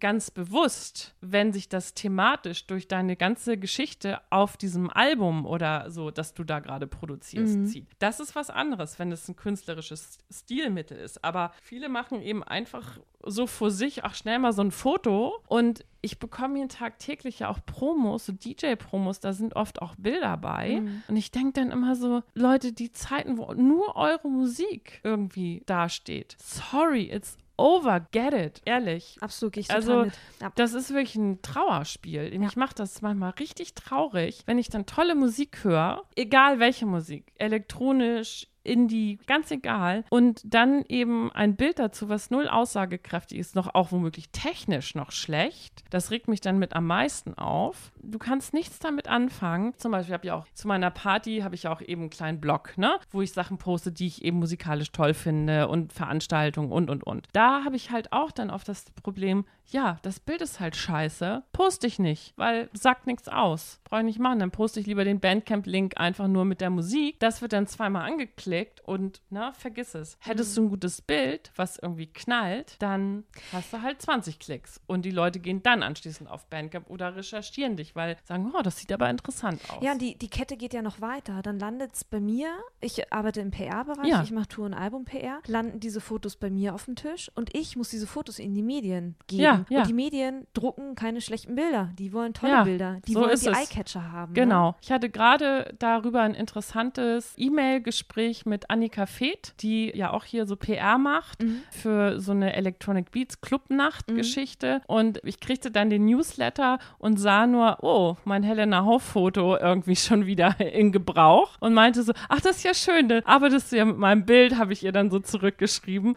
ganz bewusst, wenn sich das thematisch durch deine ganze Geschichte auf diesem Album oder so, das du da gerade produzierst, zieht. Das ist was anderes, wenn es ein künstlerisches Stilmittel ist. Aber viele machen eben einfach so vor sich auch schnell mal so ein Foto und ich bekomme hier tagtäglich ja auch Promos, so DJ-Promos, da sind oft auch Bilder bei. Und ich denke dann immer so, Leute, die Zeiten, wo nur eure Musik irgendwie dasteht. Sorry, it's over, get it, ehrlich. Absolut, gehe ich Also, mit. Ja. Das ist wirklich ein Trauerspiel. Mich macht das manchmal richtig traurig, wenn ich dann tolle Musik höre, egal welche Musik, elektronisch, Indie, ganz egal. Und dann eben ein Bild dazu, was null aussagekräftig ist, noch auch womöglich technisch noch schlecht. Das regt mich dann mit am meisten auf. Du kannst nichts damit anfangen. Zum Beispiel habe ich auch zu meiner Party habe ich auch eben einen kleinen Blog, ne, wo ich Sachen poste, die ich eben musikalisch toll finde und Veranstaltungen und und und. Da habe ich halt auch dann oft das Problem, ja, das Bild ist halt scheiße, poste ich nicht, weil sagt nichts aus. Brauche ich nicht machen. Dann poste ich lieber den Bandcamp-Link einfach nur mit der Musik. Das wird dann zweimal angeklickt und, na, vergiss es. Hättest du ein gutes Bild, was irgendwie knallt, dann hast du halt 20 Klicks. Und die Leute gehen dann anschließend auf Bandcamp oder recherchieren dich, weil sagen, oh, das sieht aber interessant aus. Ja, die, die Kette geht ja noch weiter. Dann landet es bei mir, ich arbeite im PR-Bereich, Ja. ich mache Tour- und Album-PR, landen diese Fotos bei mir auf dem Tisch und ich muss diese Fotos in die Medien geben. Ja, ja. Und die Medien drucken keine schlechten Bilder. Die wollen tolle Ja, Bilder. Die so wollen die. Eyecatcher haben. Genau. Ich hatte gerade darüber ein interessantes E-Mail-Gespräch mit Annika Feeth, die ja auch hier so PR macht Mhm. für so eine Electronic Beats Clubnacht-Geschichte. Und ich kriegte dann den Newsletter und sah nur, oh, mein Helena Hoff-Foto irgendwie schon wieder in Gebrauch und meinte so, ach, das ist ja schön, da arbeitest du ja mit meinem Bild, habe ich ihr dann so zurückgeschrieben.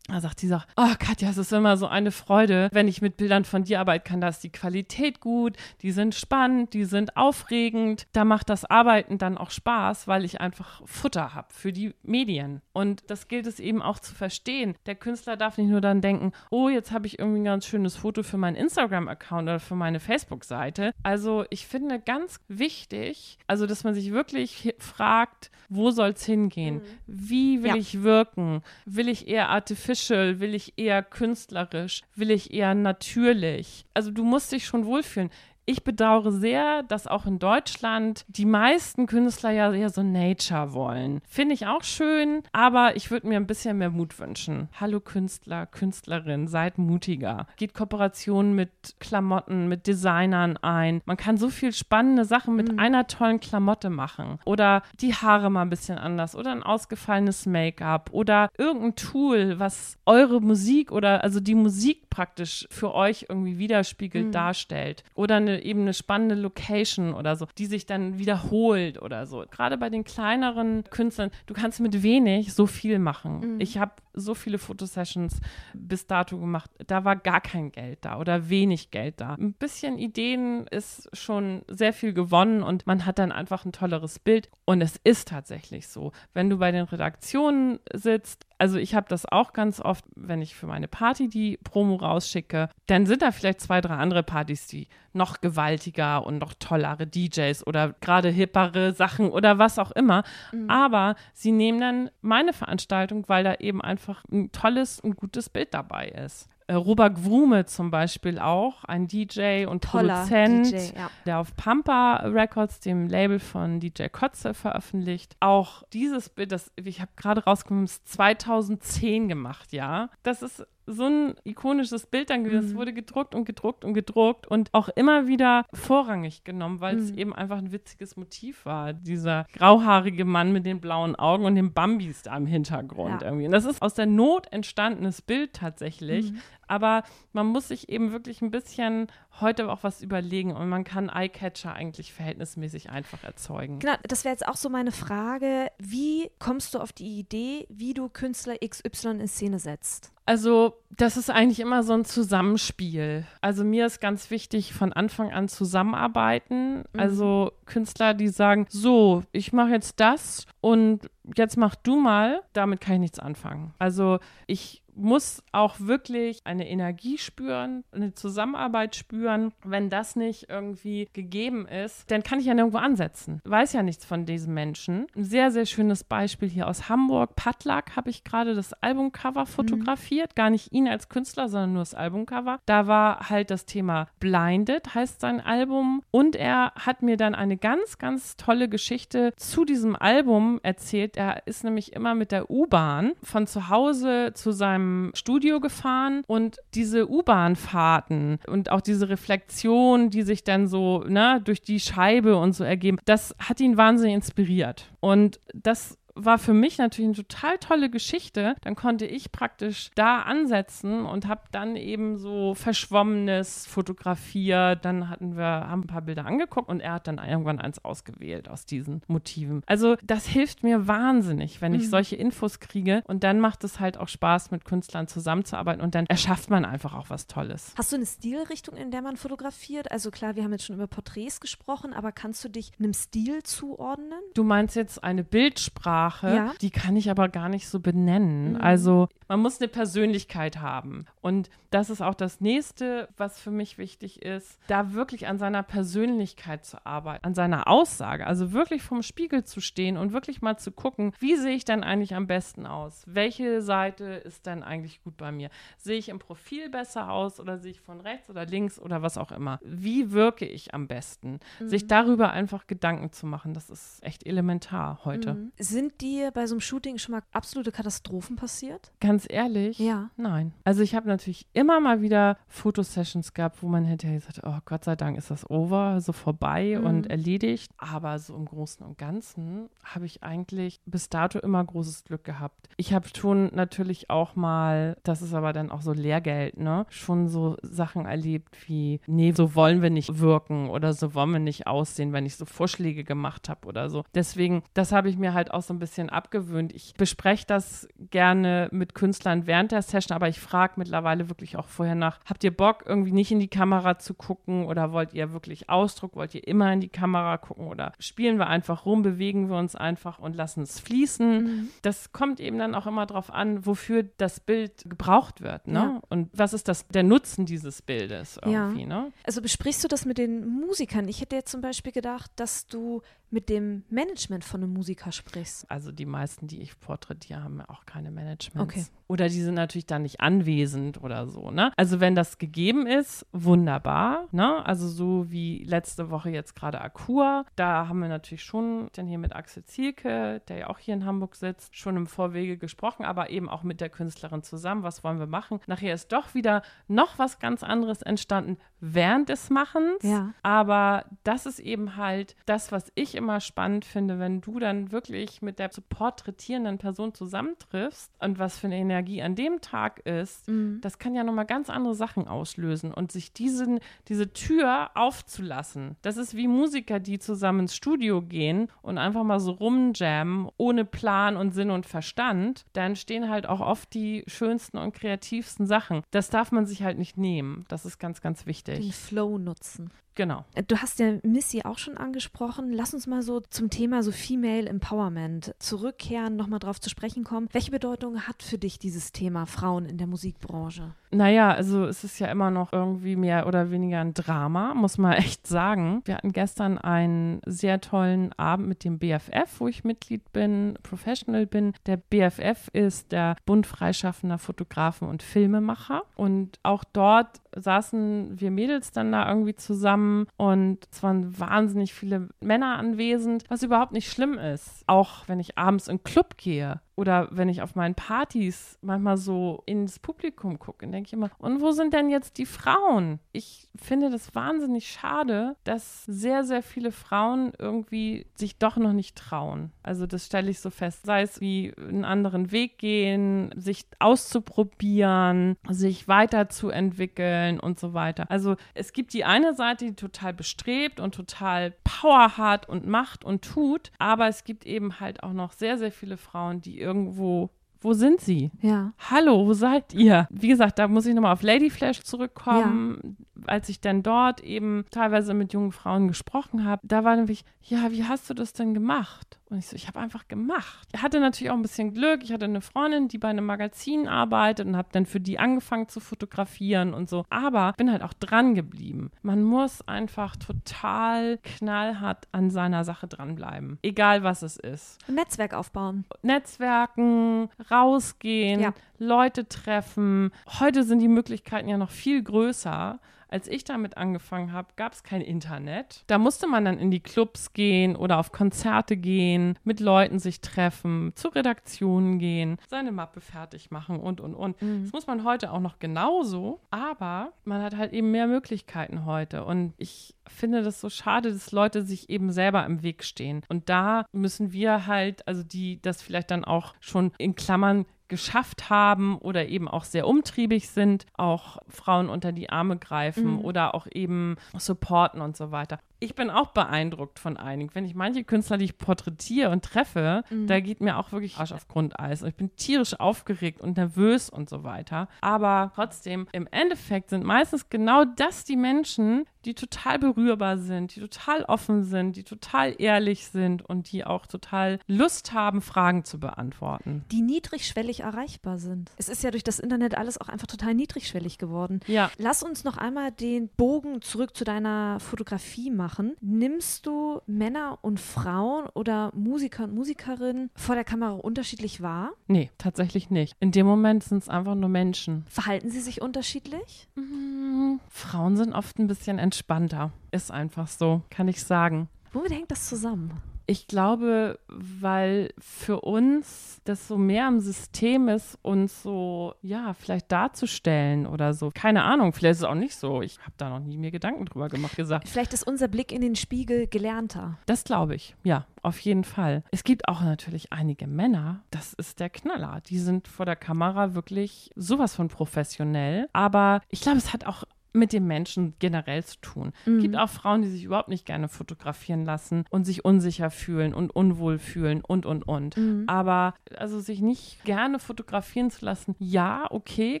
Da sagt die so, oh Katja, es ist immer so eine Freude, wenn ich mit Bildern von dir arbeiten kann. Da ist die Qualität gut, die sind spannend, die sind aufregend. Da macht das Arbeiten dann auch Spaß, weil ich einfach Futter habe für die Medien. Und das gilt es eben auch zu verstehen. Der Künstler darf nicht nur dann denken, oh, jetzt habe ich irgendwie ein ganz schönes Foto für meinen Instagram-Account oder für meine Facebook-Seite. Also ich finde ganz wichtig, also dass man sich wirklich fragt, wo soll es hingehen? Wie will Ja. ich wirken? Will ich eher artificial? Will ich eher künstlerisch? Will ich eher natürlich? Also du musst dich schon wohlfühlen. Ich bedauere sehr, dass auch in Deutschland die meisten Künstler ja eher so Nature wollen. Finde ich auch schön, aber ich würde mir ein bisschen mehr Mut wünschen. Hallo Künstler, Künstlerin, seid mutiger. Geht Kooperationen mit Klamotten, mit Designern ein. Man kann so viel spannende Sachen mit einer tollen Klamotte machen. Oder die Haare mal ein bisschen anders. Oder ein ausgefallenes Make-up. Oder irgendein Tool, was eure Musik oder also die Musik praktisch für euch irgendwie widerspiegelt darstellt. Oder eine, eben eine spannende Location oder so, die sich dann wiederholt oder so. Gerade bei den kleineren Künstlern, du kannst mit wenig so viel machen. Ich habe so viele Fotosessions bis dato gemacht. Da war gar kein Geld da oder wenig Geld da. Ein bisschen Ideen ist schon sehr viel gewonnen und man hat dann einfach ein tolleres Bild. Und es ist tatsächlich so, wenn du bei den Redaktionen sitzt, also ich habe das auch ganz oft, wenn ich für meine Party die Promo rausschicke, dann sind da vielleicht zwei, drei andere Partys, die noch gewaltiger und noch tollere DJs oder gerade hippere Sachen oder was auch immer. Aber sie nehmen dann meine Veranstaltung, weil da eben einfach ein tolles und gutes Bild dabei ist. Äh, Robert Wrume zum Beispiel auch, ein DJ und Toller Produzent, DJ, ja. der auf Pampa Records, dem Label von DJ Kotze, veröffentlicht. Auch dieses Bild, das ich habe gerade rausgekommen, ist 2010 gemacht, ja. Das ist so ein ikonisches Bild dann gewesen. Es mhm. wurde gedruckt und gedruckt und gedruckt und auch immer wieder vorrangig genommen, weil mhm. es eben einfach ein witziges Motiv war. Dieser grauhaarige Mann mit den blauen Augen und den Bambis da im Hintergrund ja. irgendwie. Und das ist aus der Not entstandenes Bild tatsächlich. Mhm. Aber man muss sich eben wirklich ein bisschen heute auch was überlegen und man kann Eyecatcher eigentlich verhältnismäßig einfach erzeugen. Genau, das wäre jetzt auch so meine Frage. Wie kommst du auf die Idee, wie du Künstler XY in Szene setzt? Also, das ist eigentlich immer so ein Zusammenspiel. Also, mir ist ganz wichtig, von Anfang an zusammenarbeiten. Mhm. Also, Künstler, die sagen, so, ich mache jetzt das und jetzt mach du mal. Damit kann ich nichts anfangen. Also, ich muss auch wirklich eine Energie spüren, eine Zusammenarbeit spüren. Wenn das nicht irgendwie gegeben ist, dann kann ich ja nirgendwo ansetzen. Weiß ja nichts von diesem Menschen. Ein sehr, sehr schönes Beispiel hier aus Hamburg. Patlack habe ich gerade das Albumcover mhm. fotografiert. Mhm. Gar nicht ihn als Künstler, sondern nur das Albumcover. Da war halt das Thema Blinded, heißt sein Album. Und er hat mir dann eine ganz, ganz tolle Geschichte zu diesem Album erzählt. Er ist nämlich immer mit der U-Bahn von zu Hause zu seinem Studio gefahren und diese U-Bahn-Fahrten und auch diese Reflexion, die sich dann so ne, durch die Scheibe und so ergeben, das hat ihn wahnsinnig inspiriert. Und das war für mich natürlich eine total tolle Geschichte. Dann konnte ich praktisch da ansetzen und habe dann eben so Verschwommenes fotografiert. Dann hatten wir, haben ein paar Bilder angeguckt und er hat dann irgendwann eins ausgewählt aus diesen Motiven. Also das hilft mir wahnsinnig, wenn ich mhm. solche Infos kriege. Und dann macht es halt auch Spaß, mit Künstlern zusammenzuarbeiten und dann erschafft man einfach auch was Tolles. Hast du eine Stilrichtung, in der man fotografiert? Also klar, wir haben jetzt schon über Porträts gesprochen, aber kannst du dich einem Stil zuordnen? Du meinst jetzt eine Bildsprache? Sprache, ja. die kann ich aber gar nicht so benennen. Mhm. Also man muss eine Persönlichkeit haben. Und das ist auch das nächste, was für mich wichtig ist, da wirklich an seiner Persönlichkeit zu arbeiten, an seiner Aussage. Also wirklich vom Spiegel zu stehen und wirklich mal zu gucken, wie sehe ich denn eigentlich am besten aus? Welche Seite ist denn eigentlich gut bei mir? Sehe ich im Profil besser aus oder sehe ich von rechts oder links oder was auch immer? Wie wirke ich am besten? Mhm. Sich darüber einfach Gedanken zu machen, das ist echt elementar heute. Mhm. Sind dir bei so einem Shooting schon mal absolute Katastrophen passiert? Ganz ehrlich? Ja. Nein. Also ich habe natürlich immer mal wieder Fotosessions gehabt, wo man hätte gesagt, oh Gott sei Dank ist das over, so vorbei mhm. und erledigt. Aber so im Großen und Ganzen habe ich eigentlich bis dato immer großes Glück gehabt. Ich habe schon natürlich auch mal, das ist aber dann auch so Lehrgeld, ne? Schon so Sachen erlebt wie, nee, so wollen wir nicht wirken oder so wollen wir nicht aussehen, wenn ich so Vorschläge gemacht habe oder so. Deswegen, das habe ich mir halt auch so ein bisschen abgewöhnt. Ich bespreche das gerne mit Künstlern während der Session, aber ich frage mittlerweile wirklich auch vorher nach, habt ihr Bock, irgendwie nicht in die Kamera zu gucken oder wollt ihr wirklich Ausdruck, wollt ihr immer in die Kamera gucken oder spielen wir einfach rum, bewegen wir uns einfach und lassen es fließen. Mhm. Das kommt eben dann auch immer darauf an, wofür das Bild gebraucht wird, ne? Ja. Und was ist das, der Nutzen dieses Bildes irgendwie, ja. ne? Also besprichst du das mit den Musikern? Ich hätte jetzt zum Beispiel gedacht, dass du mit dem Management von einem Musiker sprichst? Also die meisten, die ich porträtiere, haben auch keine Managements. Okay. Oder die sind natürlich dann nicht anwesend oder so, ne? Also wenn das gegeben ist, wunderbar, ne? Also so wie letzte Woche jetzt gerade Akua, da haben wir natürlich schon dann hier mit Axel Zielke, der ja auch hier in Hamburg sitzt, schon im Vorwege gesprochen, aber eben auch mit der Künstlerin zusammen, was wollen wir machen? Nachher ist doch wieder noch was ganz anderes entstanden während des Machens, ja. aber das ist eben halt das, was ich immer spannend finde, wenn du dann wirklich mit der zu porträtierenden Person zusammentriffst und was für eine Energie an dem Tag ist, mhm. das kann ja nochmal ganz andere Sachen auslösen und sich diesen, diese Tür aufzulassen. Das ist wie Musiker, die zusammen ins Studio gehen und einfach mal so rumjammen, ohne Plan und Sinn und Verstand. Da entstehen halt auch oft die schönsten und kreativsten Sachen. Das darf man sich halt nicht nehmen. Das ist ganz, ganz wichtig. Den Flow nutzen. Genau. Du hast ja Missy auch schon angesprochen. Lass uns mal so zum Thema so Female Empowerment zurückkehren, nochmal drauf zu sprechen kommen. Welche Bedeutung hat für dich dieses Thema Frauen in der Musikbranche? Naja, also es ist ja immer noch irgendwie mehr oder weniger ein Drama, muss man echt sagen. Wir hatten gestern einen sehr tollen Abend mit dem BFF, wo ich Mitglied bin, Professional bin. Der BFF ist der Bund freischaffender Fotografen und Filmemacher. Und auch dort saßen wir Mädels dann da irgendwie zusammen und es waren wahnsinnig viele Männer anwesend, was überhaupt nicht schlimm ist. Auch wenn ich abends in den Club gehe, oder wenn ich auf meinen Partys manchmal so ins Publikum gucke, denke ich immer, und wo sind denn jetzt die Frauen? Ich finde das wahnsinnig schade, dass sehr, sehr viele Frauen irgendwie sich doch noch nicht trauen. Also das stelle ich so fest. Sei es wie einen anderen Weg gehen, sich auszuprobieren, sich weiterzuentwickeln und so weiter. Also es gibt die eine Seite, die total bestrebt und total Power hat und macht und tut, aber es gibt eben halt auch noch sehr, sehr viele Frauen, die irgendwo wo sind sie? Ja. Hallo, wo seid ihr? Wie gesagt, da muss ich nochmal auf Lady Flash zurückkommen. Ja. Als ich dann dort eben teilweise mit jungen Frauen gesprochen habe, da war nämlich, ja, wie hast du das denn gemacht? Und ich so, ich habe einfach gemacht. Ich hatte natürlich auch ein bisschen Glück. Ich hatte eine Freundin, die bei einem Magazin arbeitet und habe dann für die angefangen zu fotografieren und so. Aber bin halt auch dran geblieben. Man muss einfach total knallhart an seiner Sache dranbleiben. Egal was es ist. Netzwerk aufbauen. Netzwerken, rausgehen, ja. Leute treffen. Heute sind die Möglichkeiten ja noch viel größer. Als ich damit angefangen habe, gab es kein Internet. Da musste man dann in die Clubs gehen oder auf Konzerte gehen, mit Leuten sich treffen, zu Redaktionen gehen, seine Mappe fertig machen und, und, und. Mhm. Das muss man heute auch noch genauso, aber man hat halt eben mehr Möglichkeiten heute. Und ich finde das so schade, dass Leute sich eben selber im Weg stehen. Und da müssen wir halt, also die das vielleicht dann auch schon in Klammern geschafft haben oder eben auch sehr umtriebig sind, auch Frauen unter die Arme greifen mhm. oder auch eben supporten und so weiter ich bin auch beeindruckt von einigen. Wenn ich manche Künstler, die ich porträtiere und treffe, mhm. da geht mir auch wirklich Arsch auf Grundeis. Und ich bin tierisch aufgeregt und nervös und so weiter. Aber trotzdem, im Endeffekt sind meistens genau das die Menschen, die total berührbar sind, die total offen sind, die total ehrlich sind und die auch total Lust haben, Fragen zu beantworten. Die niedrigschwellig erreichbar sind. Es ist ja durch das Internet alles auch einfach total niedrigschwellig geworden. Ja. Lass uns noch einmal den Bogen zurück zu deiner Fotografie machen machen, nimmst du Männer und Frauen oder Musiker und Musikerinnen vor der Kamera unterschiedlich wahr? Nee, tatsächlich nicht. In dem Moment sind es einfach nur Menschen. Verhalten sie sich unterschiedlich? Mhm. Frauen sind oft ein bisschen entspannter. Ist einfach so, kann ich sagen. Womit hängt das zusammen? Ich glaube, weil für uns das so mehr im System ist, uns so, ja, vielleicht darzustellen oder so. Keine Ahnung, vielleicht ist es auch nicht so. Ich habe da noch nie mir Gedanken drüber gemacht, gesagt. Vielleicht ist unser Blick in den Spiegel gelernter. Das glaube ich, ja, auf jeden Fall. Es gibt auch natürlich einige Männer, das ist der Knaller. Die sind vor der Kamera wirklich sowas von professionell. Aber ich glaube, es hat auch mit dem Menschen generell zu tun. Es mhm. gibt auch Frauen, die sich überhaupt nicht gerne fotografieren lassen und sich unsicher fühlen und unwohl fühlen und, und, und. Mhm. Aber also sich nicht gerne fotografieren zu lassen, ja, okay,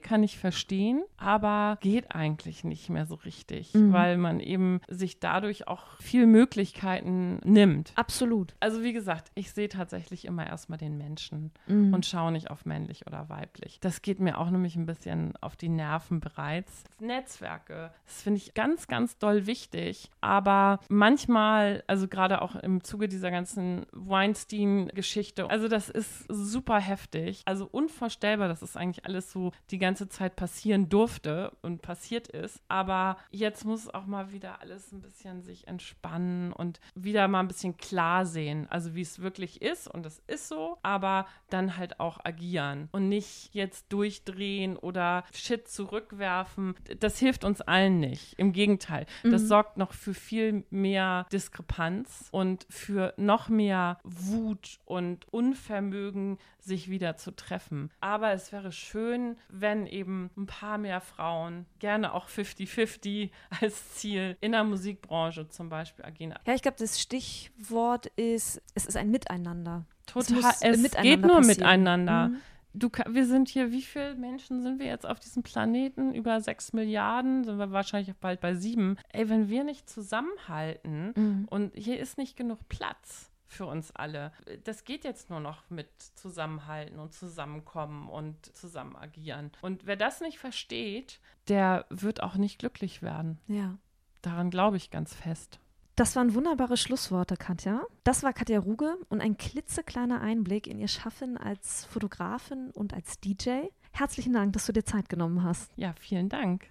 kann ich verstehen, aber geht eigentlich nicht mehr so richtig, mhm. weil man eben sich dadurch auch viel Möglichkeiten nimmt. Absolut. Also wie gesagt, ich sehe tatsächlich immer erstmal den Menschen mhm. und schaue nicht auf männlich oder weiblich. Das geht mir auch nämlich ein bisschen auf die Nerven bereits. Netzwerk Netzwerke. Das finde ich ganz, ganz doll wichtig. Aber manchmal, also gerade auch im Zuge dieser ganzen Weinstein-Geschichte, also das ist super heftig. Also unvorstellbar, dass es eigentlich alles so die ganze Zeit passieren durfte und passiert ist. Aber jetzt muss auch mal wieder alles ein bisschen sich entspannen und wieder mal ein bisschen klar sehen. Also wie es wirklich ist und es ist so, aber dann halt auch agieren und nicht jetzt durchdrehen oder Shit zurückwerfen. Das hilft uns uns allen nicht. Im Gegenteil, das mhm. sorgt noch für viel mehr Diskrepanz und für noch mehr Wut und Unvermögen, sich wieder zu treffen. Aber es wäre schön, wenn eben ein paar mehr Frauen, gerne auch 50-50 als Ziel, in der Musikbranche zum Beispiel agieren. Ja, ich glaube, das Stichwort ist, es ist ein Miteinander. Total, es, es miteinander geht nur passieren. miteinander. Mhm du, wir sind hier, wie viele Menschen sind wir jetzt auf diesem Planeten? Über sechs Milliarden, sind wir wahrscheinlich bald bei sieben. Ey, wenn wir nicht zusammenhalten mhm. und hier ist nicht genug Platz für uns alle, das geht jetzt nur noch mit Zusammenhalten und Zusammenkommen und zusammen agieren. Und wer das nicht versteht, der wird auch nicht glücklich werden. Ja. Daran glaube ich ganz fest. Das waren wunderbare Schlussworte, Katja. Das war Katja Ruge und ein klitzekleiner Einblick in ihr Schaffen als Fotografin und als DJ. Herzlichen Dank, dass du dir Zeit genommen hast. Ja, vielen Dank.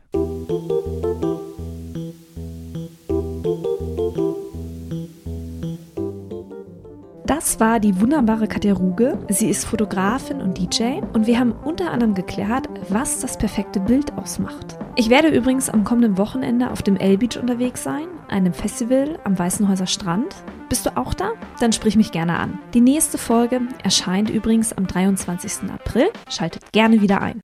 Das war die wunderbare Katja Ruge. Sie ist Fotografin und DJ und wir haben unter anderem geklärt, was das perfekte Bild ausmacht. Ich werde übrigens am kommenden Wochenende auf dem L-Beach unterwegs sein, einem Festival am Weißenhäuser Strand. Bist du auch da? Dann sprich mich gerne an. Die nächste Folge erscheint übrigens am 23. April. Schaltet gerne wieder ein.